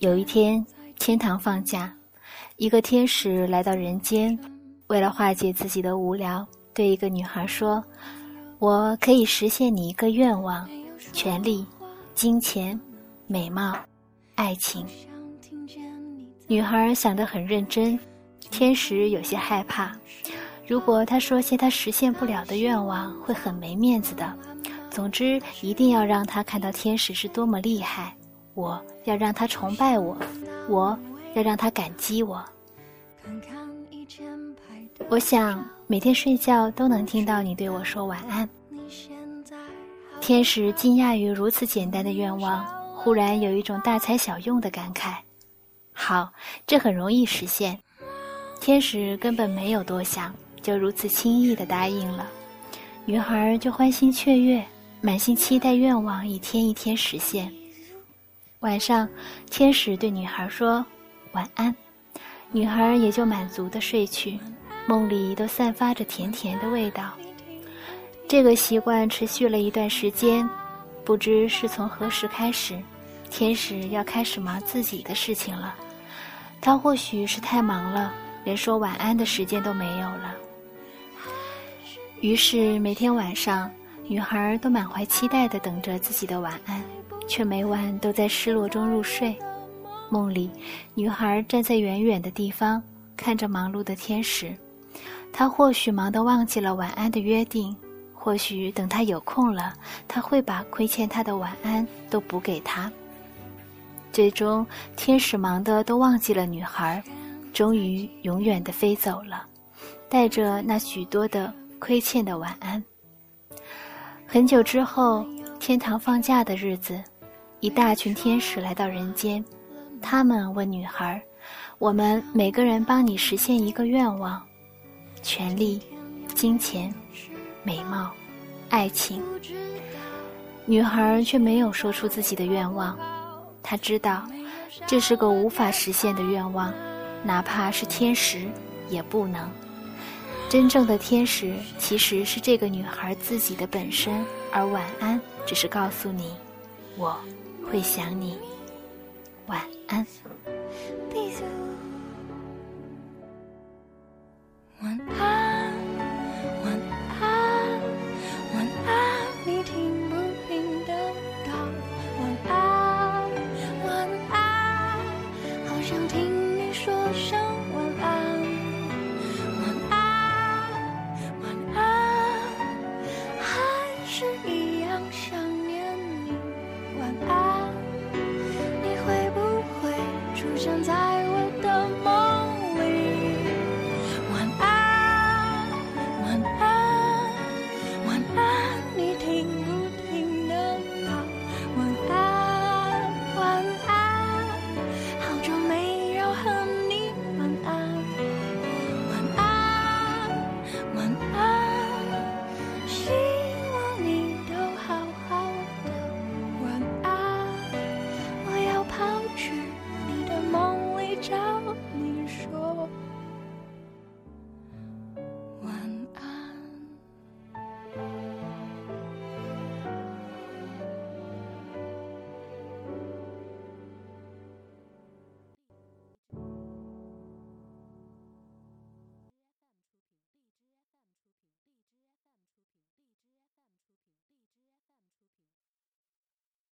有一天，天堂放假，一个天使来到人间，为了化解自己的无聊，对一个女孩说：“我可以实现你一个愿望，权力、金钱、美貌、爱情。”女孩想得很认真，天使有些害怕，如果她说些他实现不了的愿望，会很没面子的。总之，一定要让她看到天使是多么厉害。我要让他崇拜我，我要让他感激我。我想每天睡觉都能听到你对我说晚安。天使惊讶于如此简单的愿望，忽然有一种大材小用的感慨。好，这很容易实现。天使根本没有多想，就如此轻易的答应了。女孩就欢欣雀跃，满心期待愿望一天一天实现。晚上，天使对女孩说：“晚安。”女孩也就满足地睡去，梦里都散发着甜甜的味道。这个习惯持续了一段时间，不知是从何时开始，天使要开始忙自己的事情了。他或许是太忙了，连说晚安的时间都没有了。于是每天晚上，女孩都满怀期待地等着自己的晚安，却每晚都在失落中入睡。梦里，女孩站在远远的地方，看着忙碌的天使。她或许忙得忘记了晚安的约定，或许等她有空了，他会把亏欠她的晚安都补给她。最终，天使忙得都忘记了女孩，终于永远的飞走了，带着那许多的亏欠的晚安。很久之后，天堂放假的日子，一大群天使来到人间，他们问女孩：“我们每个人帮你实现一个愿望，权力、金钱、美貌、爱情。”女孩却没有说出自己的愿望。她知道，这是个无法实现的愿望，哪怕是天使也不能。真正的天使其实是这个女孩自己的本身，而晚安只是告诉你，我会想你。晚安。晚安。